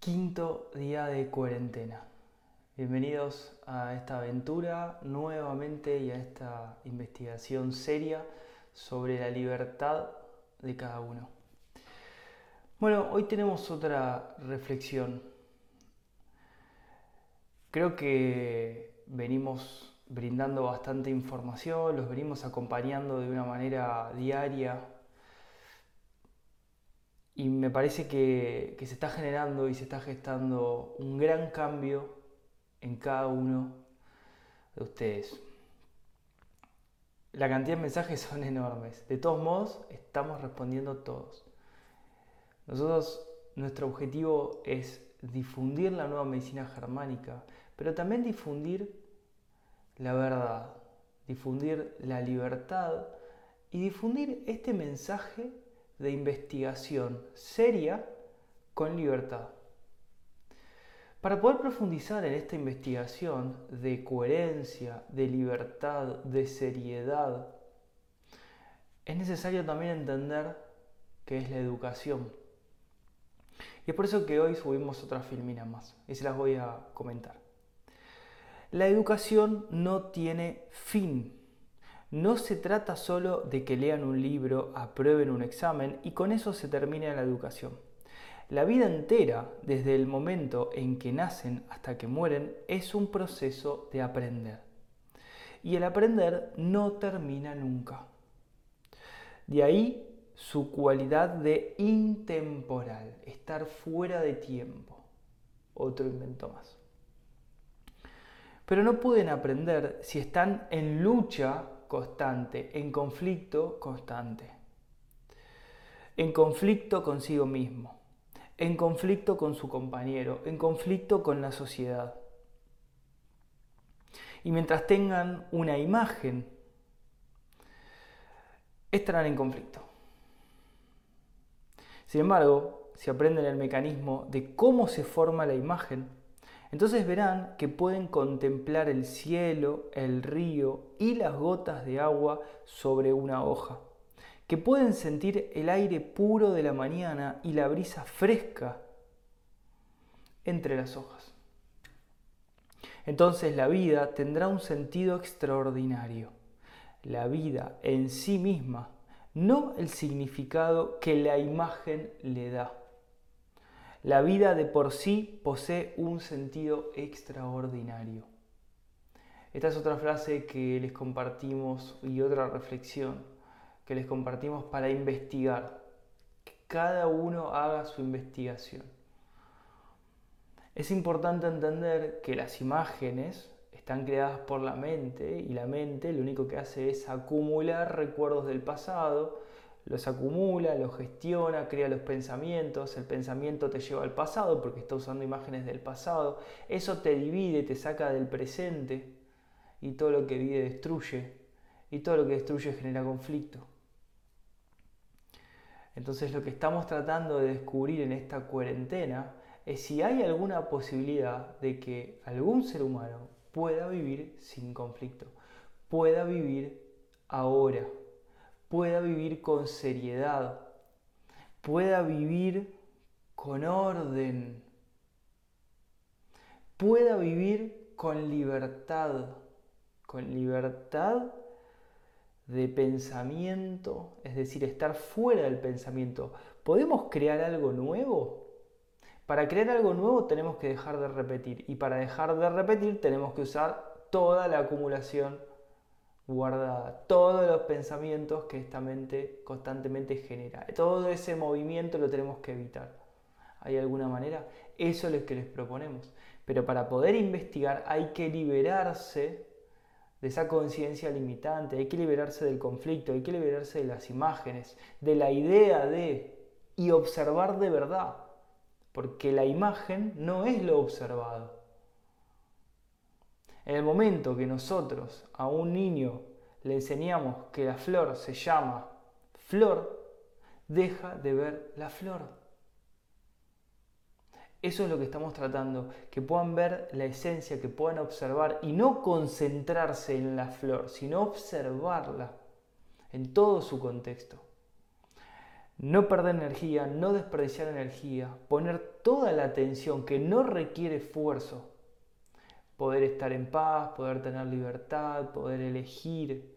Quinto día de cuarentena. Bienvenidos a esta aventura nuevamente y a esta investigación seria sobre la libertad de cada uno. Bueno, hoy tenemos otra reflexión. Creo que venimos brindando bastante información, los venimos acompañando de una manera diaria y me parece que, se está generando y se está gestando un gran cambio en cada uno de ustedes. La cantidad de mensajes son enormes. De todos modos, estamos respondiendo todos. Nosotros, nuestro objetivo es difundir la nueva medicina germánica, pero también difundir la verdad, difundir la libertad y difundir este mensaje de investigación seria con libertad. Para poder profundizar en esta investigación de coherencia, de libertad, de seriedad, es necesario también entender qué es la educación. Y es por eso que hoy subimos otra filmina más y se las voy a comentar. La educación no tiene fin. No se trata solo de que lean un libro, aprueben un examen y con eso se termine la educación. La vida entera, desde el momento en que nacen hasta que mueren, es un proceso de aprender. Y el aprender no termina nunca. De ahí su cualidad de intemporal, estar fuera de tiempo. Otro invento más. Pero no pueden aprender si están en lucha constante, en conflicto constante, en conflicto consigo mismo, en conflicto con su compañero, en conflicto con la sociedad. Y mientras tengan una imagen, estarán en conflicto. Sin embargo, si aprenden el mecanismo de cómo se forma la imagen, entonces verán que pueden contemplar el cielo, el río y las gotas de agua sobre una hoja, que pueden sentir el aire puro de la mañana y la brisa fresca entre las hojas. Entonces la vida tendrá un sentido extraordinario. La vida en sí misma, no el significado que la imagen le da. La vida de por sí posee un sentido extraordinario. Esta es otra frase que les compartimos y otra reflexión que les compartimos para investigar. Que cada uno haga su investigación. Es importante entender que las imágenes están creadas por la mente y la mente lo único que hace es acumular recuerdos del pasado los acumula, los gestiona, crea los pensamientos, el pensamiento te lleva al pasado porque está usando imágenes del pasado, eso te divide, te saca del presente y todo lo que vive destruye y todo lo que destruye genera conflicto. Entonces lo que estamos tratando de descubrir en esta cuarentena es si hay alguna posibilidad de que algún ser humano pueda vivir sin conflicto, pueda vivir ahora pueda vivir con seriedad, pueda vivir con orden, pueda vivir con libertad, con libertad de pensamiento, es decir, estar fuera del pensamiento. ¿Podemos crear algo nuevo? Para crear algo nuevo tenemos que dejar de repetir y para dejar de repetir tenemos que usar toda la acumulación guardada, todos los pensamientos que esta mente constantemente genera. Todo ese movimiento lo tenemos que evitar. ¿Hay alguna manera? Eso es lo que les proponemos. Pero para poder investigar hay que liberarse de esa conciencia limitante, hay que liberarse del conflicto, hay que liberarse de las imágenes, de la idea de y observar de verdad, porque la imagen no es lo observado. En el momento que nosotros a un niño le enseñamos que la flor se llama flor, deja de ver la flor. Eso es lo que estamos tratando, que puedan ver la esencia, que puedan observar y no concentrarse en la flor, sino observarla en todo su contexto. No perder energía, no desperdiciar energía, poner toda la atención que no requiere esfuerzo. Poder estar en paz, poder tener libertad, poder elegir.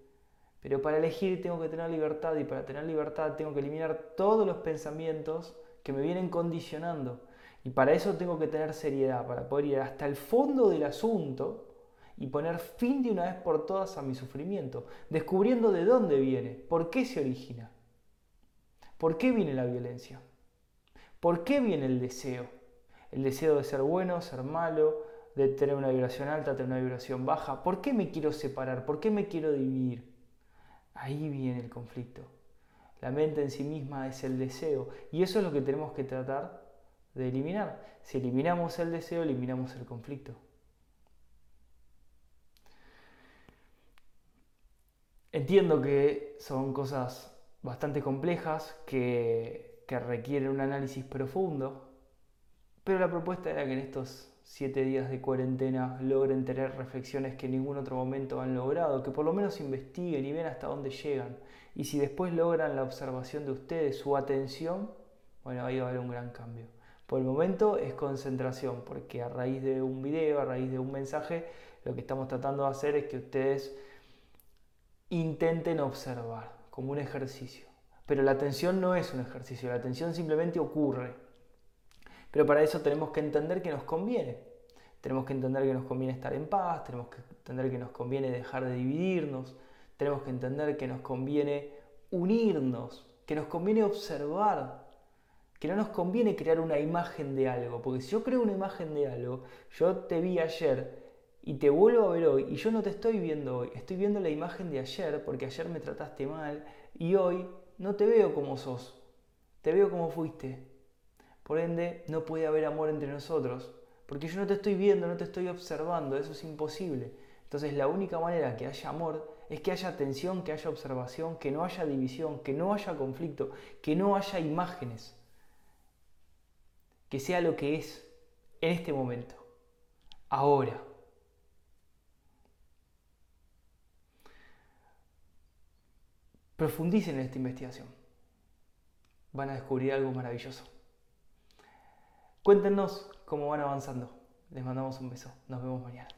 Pero para elegir tengo que tener libertad y para tener libertad tengo que eliminar todos los pensamientos que me vienen condicionando. Y para eso tengo que tener seriedad, para poder ir hasta el fondo del asunto y poner fin de una vez por todas a mi sufrimiento, descubriendo de dónde viene, por qué se origina, por qué viene la violencia, por qué viene el deseo, el deseo de ser bueno, ser malo, de tener una vibración alta, tener una vibración baja, por qué me quiero separar, por qué me quiero dividir. Ahí viene el conflicto. La mente en sí misma es el deseo y eso es lo que tenemos que tratar de eliminar. Si eliminamos el deseo, eliminamos el conflicto. Entiendo que son cosas bastante complejas que, requieren un análisis profundo, pero la propuesta era que en estos siete días de cuarentena logren tener reflexiones que en ningún otro momento han logrado, que por lo menos investiguen y vean hasta dónde llegan. Y si después logran la observación de ustedes, su atención, bueno, ahí va a haber un gran cambio. Por el momento es concentración, porque a raíz de un video, a raíz de un mensaje, lo que estamos tratando de hacer es que ustedes intenten observar como un ejercicio. Pero la atención no es un ejercicio, la atención simplemente ocurre. Pero para eso tenemos que entender que nos conviene. Tenemos que entender que nos conviene estar en paz, tenemos que entender que nos conviene dejar de dividirnos, tenemos que entender que nos conviene unirnos, que nos conviene observar, que no nos conviene crear una imagen de algo, porque si yo creo una imagen de algo, yo te vi ayer y te vuelvo a ver hoy y yo no te estoy viendo hoy, estoy viendo la imagen de ayer porque ayer me trataste mal y hoy no te veo como sos, te veo como fuiste. Por ende, no puede haber amor entre nosotros porque yo no te estoy viendo, no te estoy observando, eso es imposible. Entonces la única manera que haya amor es que haya atención, que haya observación, que no haya división, que no haya conflicto, que no haya imágenes, que sea lo que es en este momento, ahora. Profundicen en esta investigación. Van a descubrir algo maravilloso. Cuéntenos cómo van avanzando. Les mandamos un beso. Nos vemos mañana.